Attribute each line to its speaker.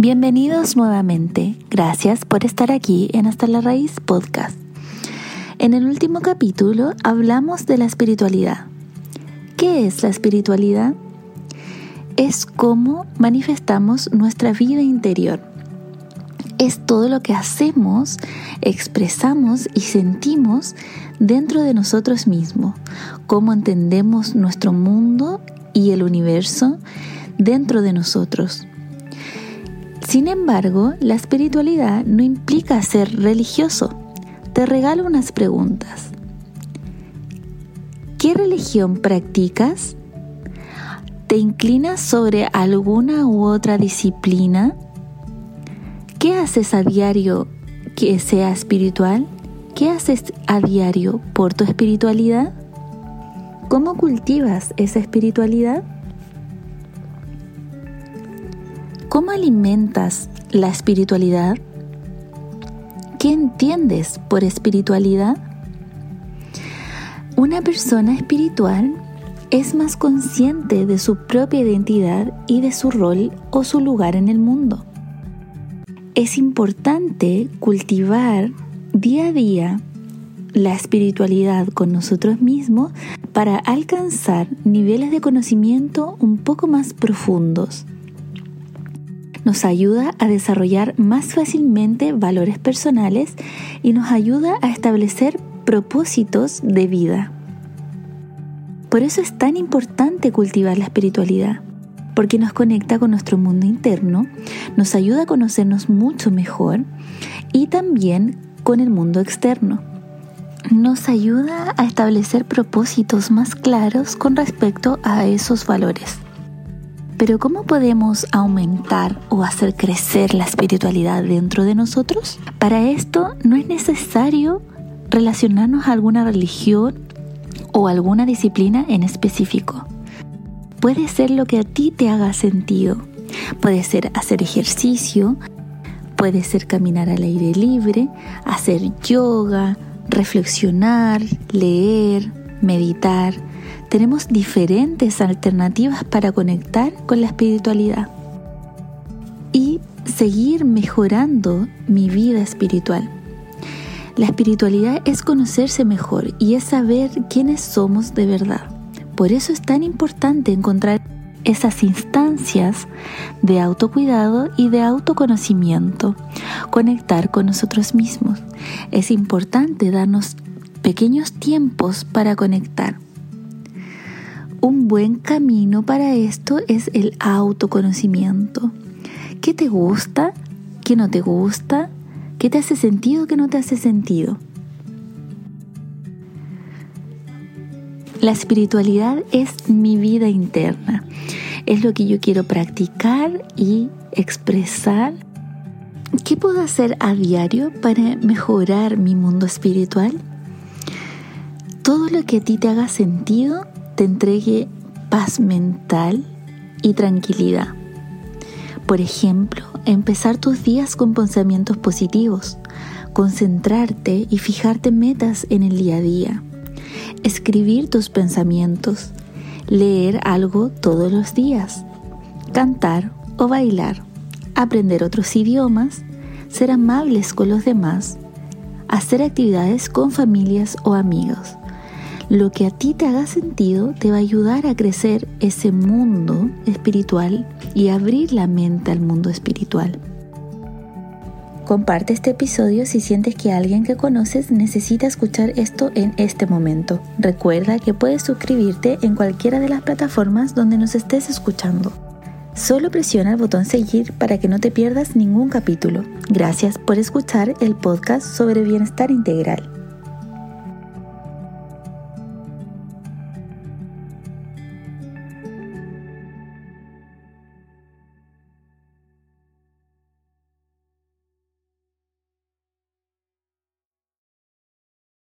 Speaker 1: Bienvenidos nuevamente. Gracias por estar aquí en Hasta la Raíz Podcast. En el último capítulo hablamos de la espiritualidad. ¿Qué es la espiritualidad? Es cómo manifestamos nuestra vida interior. Es todo lo que hacemos, expresamos y sentimos dentro de nosotros mismos, cómo entendemos nuestro mundo y el universo dentro de nosotros. Sin embargo, la espiritualidad no implica ser religioso. Te regalo unas preguntas. ¿Qué religión practicas? ¿Te inclinas sobre alguna u otra disciplina? ¿Qué haces a diario que sea espiritual? ¿Qué haces a diario por tu espiritualidad? ¿Cómo cultivas esa espiritualidad? ¿Cómo alimentas la espiritualidad? ¿Qué entiendes por espiritualidad? Una persona espiritual es más consciente de su propia identidad y de su rol o su lugar en el mundo. Es importante cultivar día a día la espiritualidad con nosotros mismos para alcanzar niveles de conocimiento un poco más profundos nos ayuda a desarrollar más fácilmente valores personales y nos ayuda a establecer propósitos de vida. Por eso es tan importante cultivar la espiritualidad, porque nos conecta con nuestro mundo interno, nos ayuda a conocernos mucho mejor y también con el mundo externo. Nos ayuda a establecer propósitos más claros con respecto a esos valores. Pero ¿cómo podemos aumentar o hacer crecer la espiritualidad dentro de nosotros? Para esto no es necesario relacionarnos a alguna religión o alguna disciplina en específico. Puede ser lo que a ti te haga sentido. Puede ser hacer ejercicio, puede ser caminar al aire libre, hacer yoga, reflexionar, leer, meditar, tenemos diferentes alternativas para conectar con la espiritualidad y seguir mejorando mi vida espiritual. La espiritualidad es conocerse mejor y es saber quiénes somos de verdad. Por eso es tan importante encontrar esas instancias de autocuidado y de autoconocimiento, conectar con nosotros mismos. Es importante darnos pequeños tiempos para conectar un buen camino para esto es el autoconocimiento. ¿Qué te gusta? ¿Qué no te gusta? ¿Qué te hace sentido? ¿Qué no te hace sentido? La espiritualidad es mi vida interna. Es lo que yo quiero practicar y expresar. ¿Qué puedo hacer a diario para mejorar mi mundo espiritual? Todo lo que a ti te haga sentido te entregue paz mental y tranquilidad. Por ejemplo, empezar tus días con pensamientos positivos, concentrarte y fijarte metas en el día a día, escribir tus pensamientos, leer algo todos los días, cantar o bailar, aprender otros idiomas, ser amables con los demás, hacer actividades con familias o amigos lo que a ti te haga sentido te va a ayudar a crecer ese mundo espiritual y abrir la mente al mundo espiritual. Comparte este episodio si sientes que alguien que conoces necesita escuchar esto en este momento. Recuerda que puedes suscribirte en cualquiera de las plataformas donde nos estés escuchando. Solo presiona el botón seguir para que no te pierdas ningún capítulo. Gracias por escuchar el podcast sobre bienestar integral.